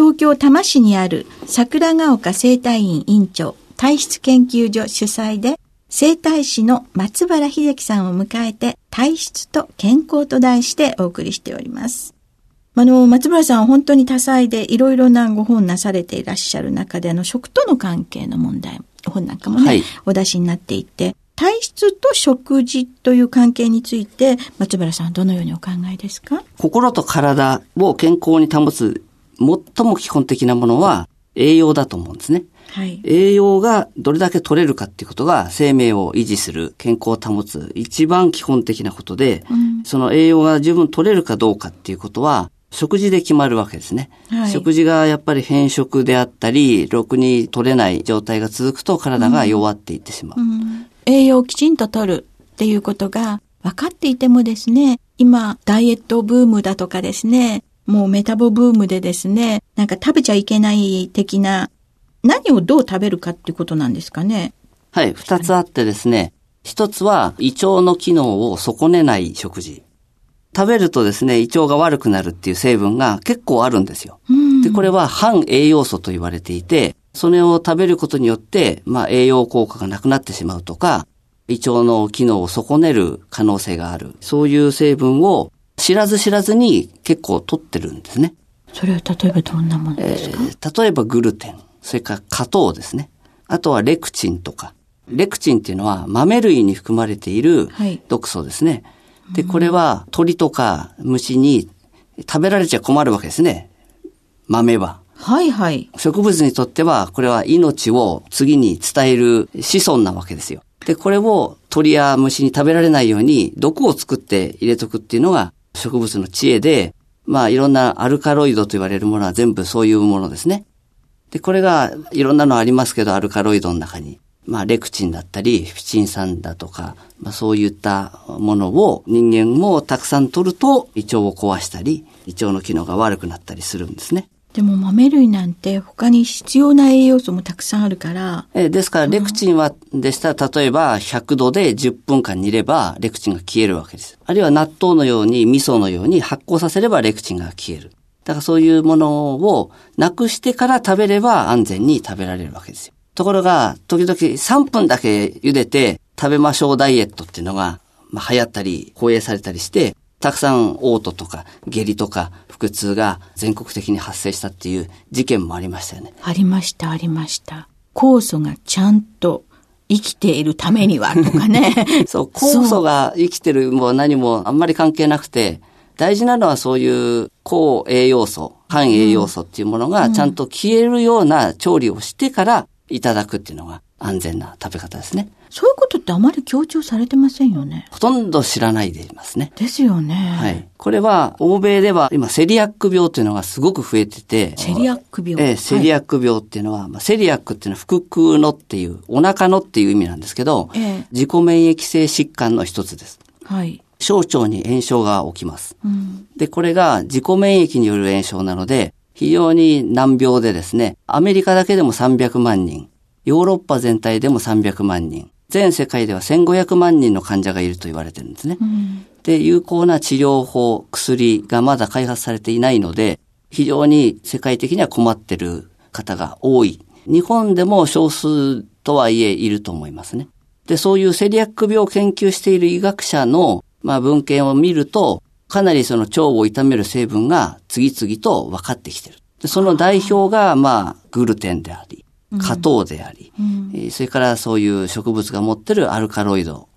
東京多摩市にある桜ヶ丘生態院院長体質研究所主催で生態師の松原秀樹さんを迎えて体質と健康と題してお送りしております。あの、松村さんは本当に多彩でいろいろなご本なされていらっしゃる中で、あの、食との関係の問題、本なんかもね、はい、お出しになっていて、体質と食事という関係について、松原さんはどのようにお考えですか？心と体を健康に保つ最も基本的なものは栄養だと思うんですね。はい、栄養がどれだけ取れるかっていうことが生命を維持する、健康を保つ一番基本的なことで、うん、その栄養が十分取れるかどうかっていうことは、食事で決まるわけですね、はい、食事がやっぱり変色であったり、ろくに取れない状態が続くと体が弱っていってしまう。うん、栄養をきちんと取るっていうことが分かっていてもですね、今、ダイエットブームだとかですね、もうメタボブームでですね、なんか食べちゃいけない的な、何をどう食べるかっていうことなんですかね。はい、二つあってですね、一つは胃腸の機能を損ねない食事。食べるとですね、胃腸が悪くなるっていう成分が結構あるんですよ。で、これは反栄養素と言われていて、それを食べることによって、まあ栄養効果がなくなってしまうとか、胃腸の機能を損ねる可能性がある。そういう成分を知らず知らずに結構取ってるんですね。それは例えばどんなものですか、えー、例えばグルテン、それから果糖ですね。あとはレクチンとか。レクチンっていうのは豆類に含まれている毒素ですね。はい、で、これは鳥とか虫に食べられちゃ困るわけですね。豆は。はいはい。植物にとっては、これは命を次に伝える子孫なわけですよ。で、これを鳥や虫に食べられないように毒を作って入れとくっていうのが植物の知恵で、まあいろんなアルカロイドと言われるものは全部そういうものですね。で、これがいろんなのありますけど、アルカロイドの中に。まあレクチンだったり、フィチン酸だとか、まあそういったものを人間もたくさん取ると胃腸を壊したり、胃腸の機能が悪くなったりするんですね。でも豆類なんて他に必要な栄養素もたくさんあるから。えですから、レクチンは、でしたら、例えば100度で10分間煮れば、レクチンが消えるわけです。あるいは納豆のように、味噌のように発酵させればレクチンが消える。だからそういうものをなくしてから食べれば安全に食べられるわけですよ。ところが、時々3分だけ茹でて食べましょうダイエットっていうのが、まあ、流行ったり、放映されたりして、たくさん嘔吐とか下痢とか腹痛が全国的に発生したっていう事件もありましたよね。ありました、ありました。酵素がちゃんと生きているためには とかね。そう、酵素が生きてるも何もあんまり関係なくて、大事なのはそういう抗栄養素、反栄養素っていうものがちゃんと消えるような調理をしてからいただくっていうのが安全な食べ方ですね。そういうことってあまり強調されてませんよね。ほとんど知らないでいますね。ですよね。はい。これは、欧米では今、セリアック病っていうのがすごく増えてて。セリアック病ええ、セリアック病っていうのは、はい、まあ、セリアックっていうのは腹腔のっていう、お腹のっていう意味なんですけど、ええ、自己免疫性疾患の一つです。はい。小腸に炎症が起きます。うん、で、これが自己免疫による炎症なので、非常に難病でですね、アメリカだけでも300万人、ヨーロッパ全体でも300万人、全世界では1500万人の患者がいると言われてるんですね。うんで、有効な治療法、薬がまだ開発されていないので、非常に世界的には困ってる方が多い。日本でも少数とはいえいると思いますね。で、そういうセリアック病を研究している医学者の、まあ、文献を見ると、かなりその腸を痛める成分が次々と分かってきてる。でその代表が、まあ、グルテンであり、果糖であり、うんえーそれからそういう植物が持ってるアルカロイド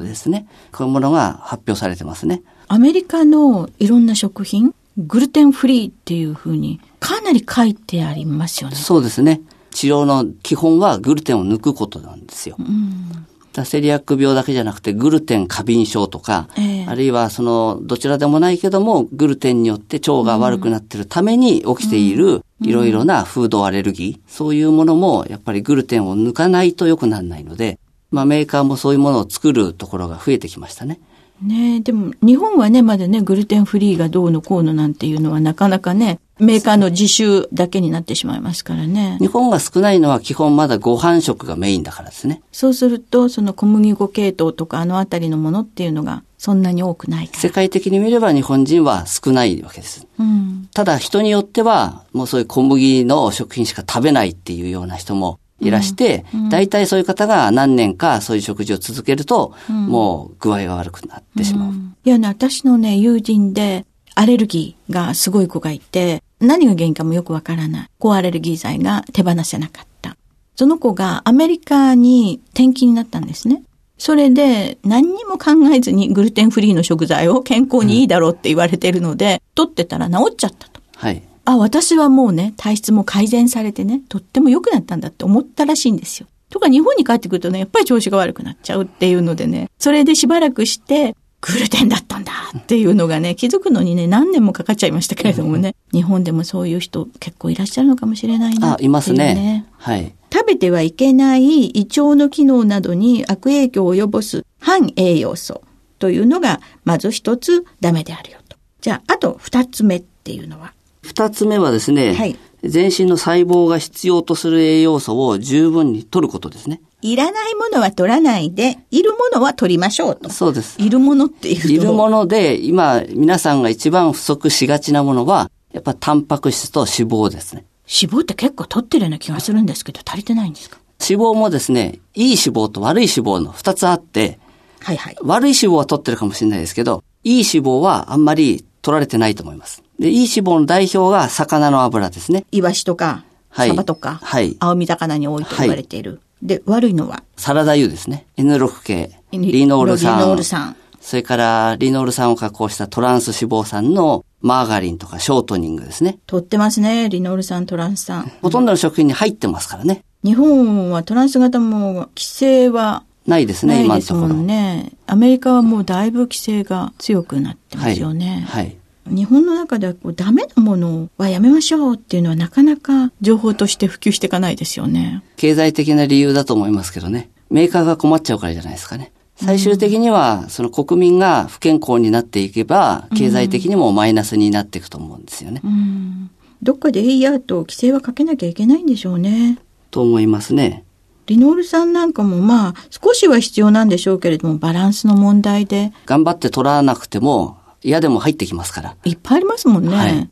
ですね。こういうものが発表されてますね。アメリカのいろんな食品、グルテンフリーっていうふうにかなり書いてありますよね。そうですね。治療の基本はグルテンを抜くことなんですよ。うん。セリアック病だけじゃなくて、グルテン過敏症とか、ええあるいはその、どちらでもないけども、グルテンによって腸が悪くなっているために起きている、いろいろなフードアレルギー、そういうものも、やっぱりグルテンを抜かないと良くならないので、まあメーカーもそういうものを作るところが増えてきましたね。ねえでも日本はね、まだね、グルテンフリーがどうのこうのなんていうのはなかなかね、メーカーの自習だけになってしまいますからね。日本が少ないのは基本まだご飯食がメインだからですね。そうすると、その小麦粉系統とかあのあたりのものっていうのがそんなに多くない。世界的に見れば日本人は少ないわけです。うん。ただ人によっては、もうそういう小麦の食品しか食べないっていうような人もいらして、大体そういう方が何年かそういう食事を続けると、もう具合が悪くなってしまう。いやね、私のね、友人で、アレルギーがすごい子がいて、何が原因かもよくわからない。抗アレルギー剤が手放せなかった。その子がアメリカに転勤になったんですね。それで何にも考えずにグルテンフリーの食材を健康にいいだろうって言われてるので、取ってたら治っちゃったと。はい。あ、私はもうね、体質も改善されてね、とっても良くなったんだって思ったらしいんですよ。とか日本に帰ってくるとね、やっぱり調子が悪くなっちゃうっていうのでね、それでしばらくして、グルテンだったんだっていうのがね、気づくのにね、何年もかかっちゃいましたけれどもね、日本でもそういう人結構いらっしゃるのかもしれないなあっ、ていう、いますね。はい。食べてはいけない胃腸の機能などに悪影響を及ぼす反栄養素というのが、まず一つダメであるよと。じゃあ、あと二つ目っていうのは？二つ目はですね、はい全身の細胞が必要とする栄養素を十分に取ることですね。いらないものは取らないで、いるものは取りましょうと。そうです。いるものっていうと。いるもので、今、皆さんが一番不足しがちなものは、やっぱタンパク質と脂肪ですね。脂肪って結構取ってるような気がするんですけど、足りてないんですか？脂肪もですね、いい脂肪と悪い脂肪の二つあって、はいはい。悪い脂肪は取ってるかもしれないですけど、いい脂肪はあんまり取られてないと思います。で、いい脂肪の代表が魚の油ですね。イワシとか、はいサバとか、はい青身魚に多いと言われている。で、悪いのは、サラダ油ですね。N6 系、リノール酸。リノール酸。それから、リノール酸を加工したトランス脂肪酸のマーガリンとかショートニングですね。取ってますね。リノール酸、トランス酸。ほとんどの食品に入ってますからね。日本はトランス型も規制はないですね、すも今のところ。んね。アメリカはもうだいぶ規制が強くなってますよね。はい。日本の中ではこうダメなものはやめましょうっていうのはなかなか情報として普及していかないですよね。経済的な理由だと思いますけどね。メーカーが困っちゃうからじゃないですかね。最終的には、その国民が不健康になっていけば、経済的にもマイナスになっていくと思うんですよね。うん。どっかで AER と規制はかけなきゃいけないんでしょうね。と思いますね。リノール酸なんかもまあ少しは必要なんでしょうけれどもバランスの問題で頑張って取らなくても、嫌でも入ってきますから。いっぱいありますもんね。はい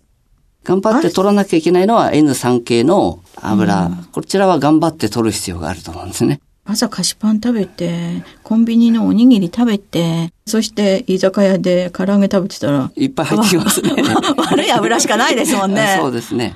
頑張って取らなきゃいけないのは N3 系の油。こちらは頑張って取る必要があると思うんですね。朝菓子パン食べて、コンビニのおにぎり食べて、そして居酒屋で唐揚げ食べてたら、いっぱい入ってきますね。悪い油しかないですもんね。そうですね。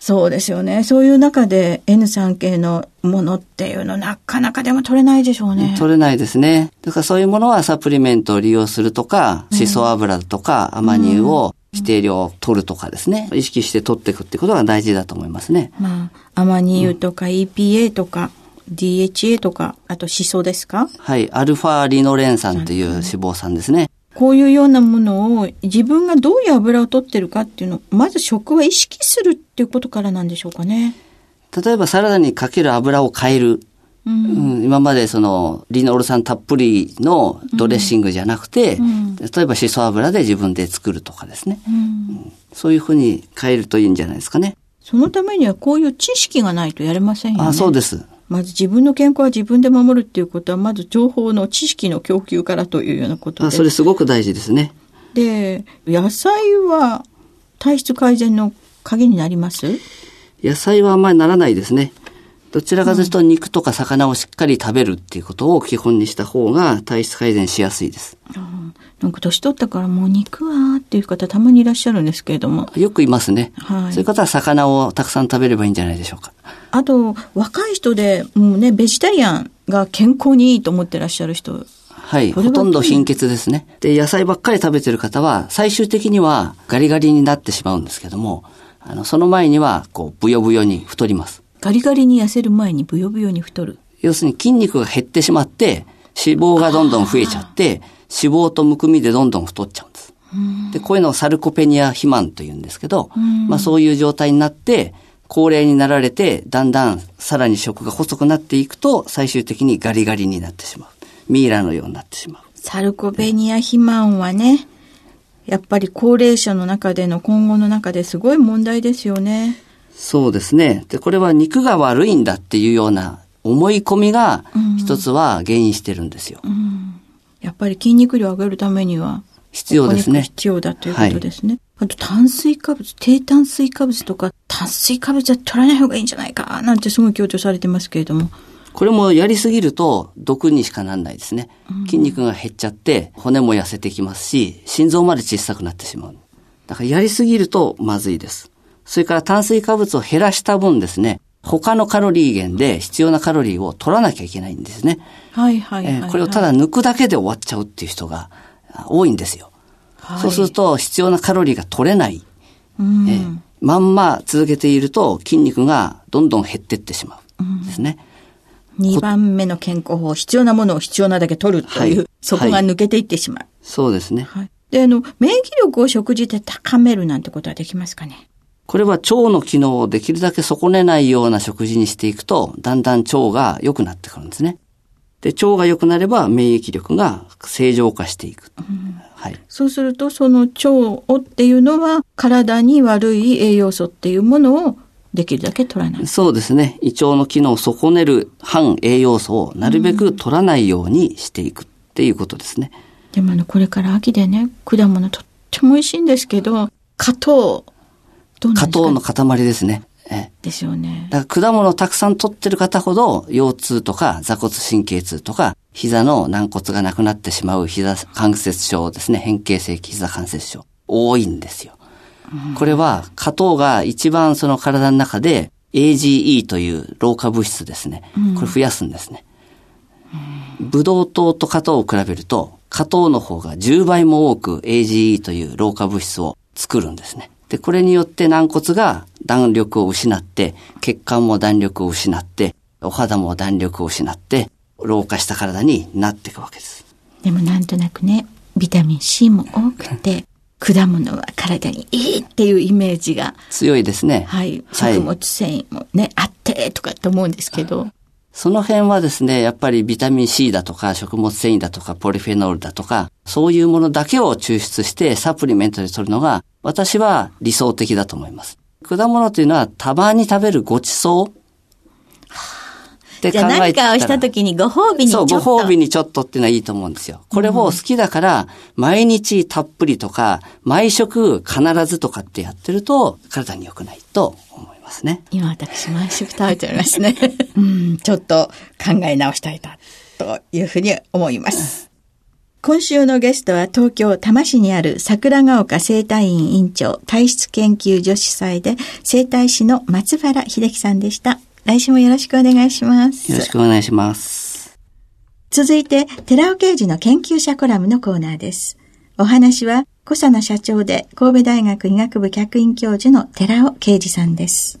そうですよね。そういう中で N3 系のものっていうのなかなかでも取れないでしょうね。取れないですね。だからそういうものはサプリメントを利用するとか、シソ油とかアマニ油を指定量取るとかですね。意識して取っていくってことが大事だと思いますね。まあ、アマニ油とか EPA とか、DHA とか、あとシソですか？はい。アルファリノレン酸という脂肪酸ですね。こういうようなものを自分がどういう油を取ってるかっていうのを、まず食は意識するっていうことからなんでしょうかね。例えばサラダにかける油を変える。う。うんん、今までそのリノール酸たっぷりのドレッシングじゃなくて、ん例えばシソ油で自分で作るとかですね。うんそういうふうに変えるといいんじゃないですかね。そのためにはこういう知識がないとやれませんよね。あそうです。まず自分の健康は自分で守るっていうことは、まず情報の知識の供給からというようなことで。それすごく大事ですね。で、野菜は体質改善の鍵になります？野菜はあんまりならないですね。どちらかというと肉とか魚をしっかり食べるっていうことを基本にした方が体質改善しやすいです。なんか年取ったからもう肉はっていう方たまにいらっしゃるんですけれども。よくいますね。はい。そういう方は魚をたくさん食べればいいんじゃないでしょうか。あと、若い人で、もうね、ベジタリアンが健康にいいと思ってらっしゃる人。はい。ほとんど貧血ですね。で、野菜ばっかり食べてる方は、最終的にはガリガリになってしまうんですけども、あの、その前には、こう、ブヨブヨに太ります。ガリガリに痩せる前にブヨブヨに太る。要するに筋肉が減ってしまって、脂肪がどんどん増えちゃって、脂肪とむくみでどんどん太っちゃうんです。で、こういうのをサルコペニア肥満と言うんですけど、まあそういう状態になって、高齢になられて、だんだんさらに食が細くなっていくと、最終的にガリガリになってしまう。ミイラのようになってしまう。サルコペニア肥満はね、やっぱり高齢者の中での今後の中ですごい問題ですよね。そうですね。で、これは肉が悪いんだっていうような思い込みが一つは原因してるんですよ。うん、やっぱり筋肉量を上げるためには必要ですね。必要だということですね。はい、あと炭水化物、低炭水化物とか炭水化物は取らない方がいいんじゃないかなんてすごい強調されてますけれども。これもやりすぎると毒にしかなんないですね。筋肉が減っちゃって骨も痩せてきますし、心臓まで小さくなってしまう。だからやりすぎるとまずいです。それから炭水化物を減らした分ですね、他のカロリー源で必要なカロリーを取らなきゃいけないんですね。はいはいはい、はい、これをただ抜くだけで終わっちゃうっていう人が多いんですよ。はい、そうすると必要なカロリーが取れない。うん、えまんま続けていると筋肉がどんどん減っていってしまうんですね。うん、2番目の健康法、必要なものを必要なだけ取るという、はい、そこが抜けていってしまう。そうですね。で、あの、免疫力を食事で高めるなんてことはできますかね？これは腸の機能をできるだけ損ねないような食事にしていくと、だんだん腸が良くなってくるんですね。で、腸が良くなれば免疫力が正常化していく。うん、はい。そうすると、その腸をっていうのは、体に悪い栄養素っていうものをできるだけ取らない。そうですね。胃腸の機能を損ねる反栄養素をなるべく取らないようにしていくっていうことですね。うん、でもあの、これから秋でね、果物とっても美味しいんですけど、加糖加糖の塊ですね。えですよね。だから果物をたくさん取ってる方ほど、腰痛とか座骨神経痛とか、膝の軟骨がなくなってしまう膝関節症ですね。変形性膝関節症。多いんですよ。これは、加糖が一番その体の中で AGE という老化物質ですね。これ増やすんですね。ブドウ糖と加糖を比べると、加糖の方が10倍も多く AGE という老化物質を作るんですね。で、これによって軟骨が弾力を失って、血管も弾力を失って、お肌も弾力を失って、老化した体になっていくわけです。でもなんとなくね、ビタミン C も多くて、果物は体にいいっていうイメージが。強いですね。はい。食物繊維もね、はい、あってとかって思うんですけど。その辺はですね、やっぱりビタミン C だとか食物繊維だとかポリフェノールだとか、そういうものだけを抽出してサプリメントで取るのが、私は理想的だと思います。果物というのはたまに食べるごちそうって考えてじゃあ何かをした時にご褒美にちょっと。そう、ご褒美にちょっとっていうのはいいと思うんですよ。これを好きだから、毎日たっぷりとか、毎食必ずとかってやってると、体に良くないと思いますね。今私毎食食べておりますね。うん、ちょっと考え直したいな、というふうに思います。今週のゲストは東京多摩市にある桜ヶ丘生態院院長体質研究所主催で生態師の松原秀樹さんでした。来週もよろしくお願いします。よろしくお願いします。続いて、寺尾刑事の研究者コラムのコーナーです。お話は、小佐野社長で神戸大学医学部客員教授の寺尾啓二さんです。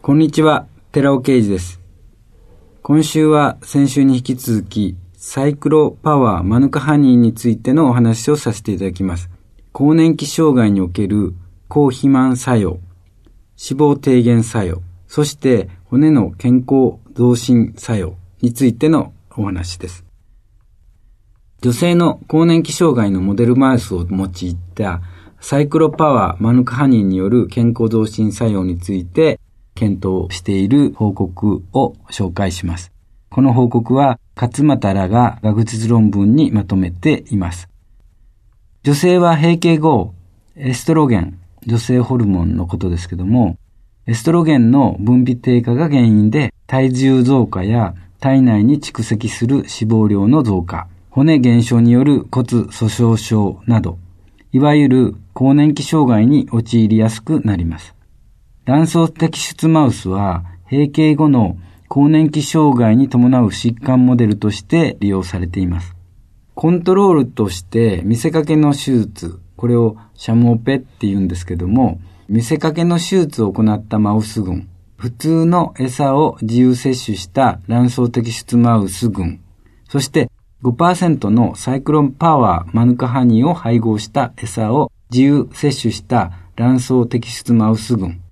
こんにちは、寺尾啓二です。今週は先週に引き続き、サイクロパワーマヌカハニーについてのお話をさせていただきます。更年期障害における高肥満作用、脂肪低減作用、そして骨の健康増進作用についてのお話です。女性の更年期障害のモデルマウスを用いたサイクロパワーマヌクハニーによる健康増進作用について検討している報告を紹介します。この報告は勝俣らが学術論文にまとめています。女性は閉経後、エストロゲン、女性ホルモンのことですけども、エストロゲンの分泌低下が原因で体重増加や体内に蓄積する脂肪量の増加、骨減少による骨粗鬆症など、いわゆる更年期障害に陥りやすくなります。卵巣摘出マウスは、閉経後の更年期障害に伴う疾患モデルとして利用されています。コントロールとして見せかけの手術、これをシャムオペって言うんですけども、見せかけの手術を行ったマウス群、普通の餌を自由摂取した卵巣摘出マウス群、そして5%のサイクロンパワーマヌカハニーを配合した餌を自由摂取した卵巣摘出マウス群、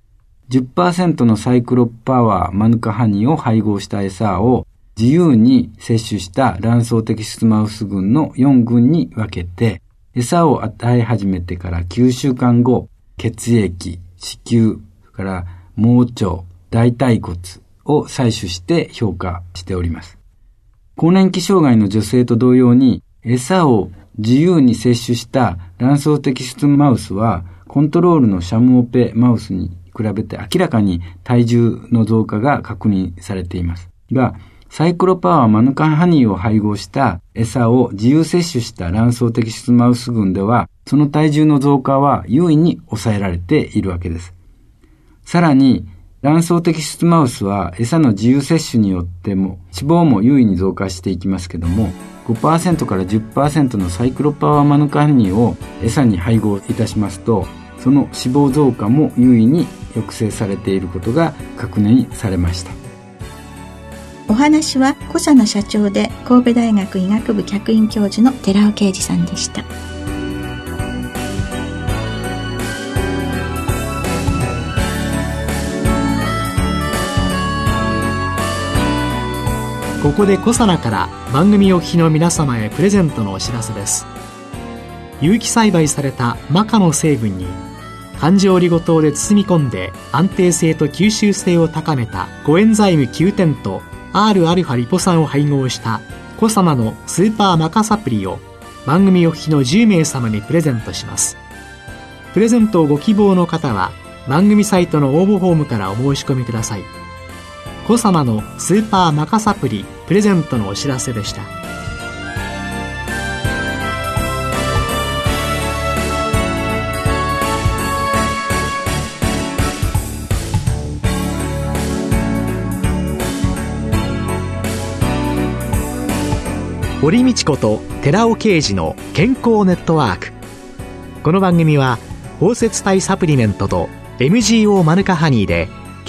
10%のサイクロパワーマヌカハニーを配合した餌を自由に摂取した卵巣摘出マウス群の4群に分けて、餌を与え始めてから9週間後、血液、子宮、から盲腸、大腿骨を採取して評価しております。更年期障害の女性と同様に、餌を自由に摂取した卵巣摘出マウスは、コントロールのシャムオペマウスに比べて明らかに体重の増加が確認されています。が、サイクロパワーマヌカンハニーを配合した餌を自由摂取した卵巣摘出マウス群では、その体重の増加は優位に抑えられているわけです。さらに、卵巣摘出マウスは餌の自由摂取によっても脂肪も優位に増加していきますけども、5%から10%のサイクロパワーマヌカンニーを餌に配合いたしますと、その脂肪増加も優位に抑制されていることが確認されました。お話は小佐野社長で神戸大学医学部客員教授の寺尾啓二さんでしたここで小佐奈から番組お聞きの皆様へプレゼントのお知らせです有機栽培されたマカの成分に環状オリゴ糖で包み込んで安定性と吸収性を高めたコエンザイム9点と Rα リポ酸を配合したコサナのスーパーマカサプリを番組お聞きの10名様にプレゼントします。プレゼントをご希望の方は番組サイトの応募フォームからお申し込みください。コサナのスーパーマカサプリプレゼントのお知らせでした。堀道子と寺尾啓二の健康ネットワークこの番組は包摂体サプリメントと MGO マヌカハニーで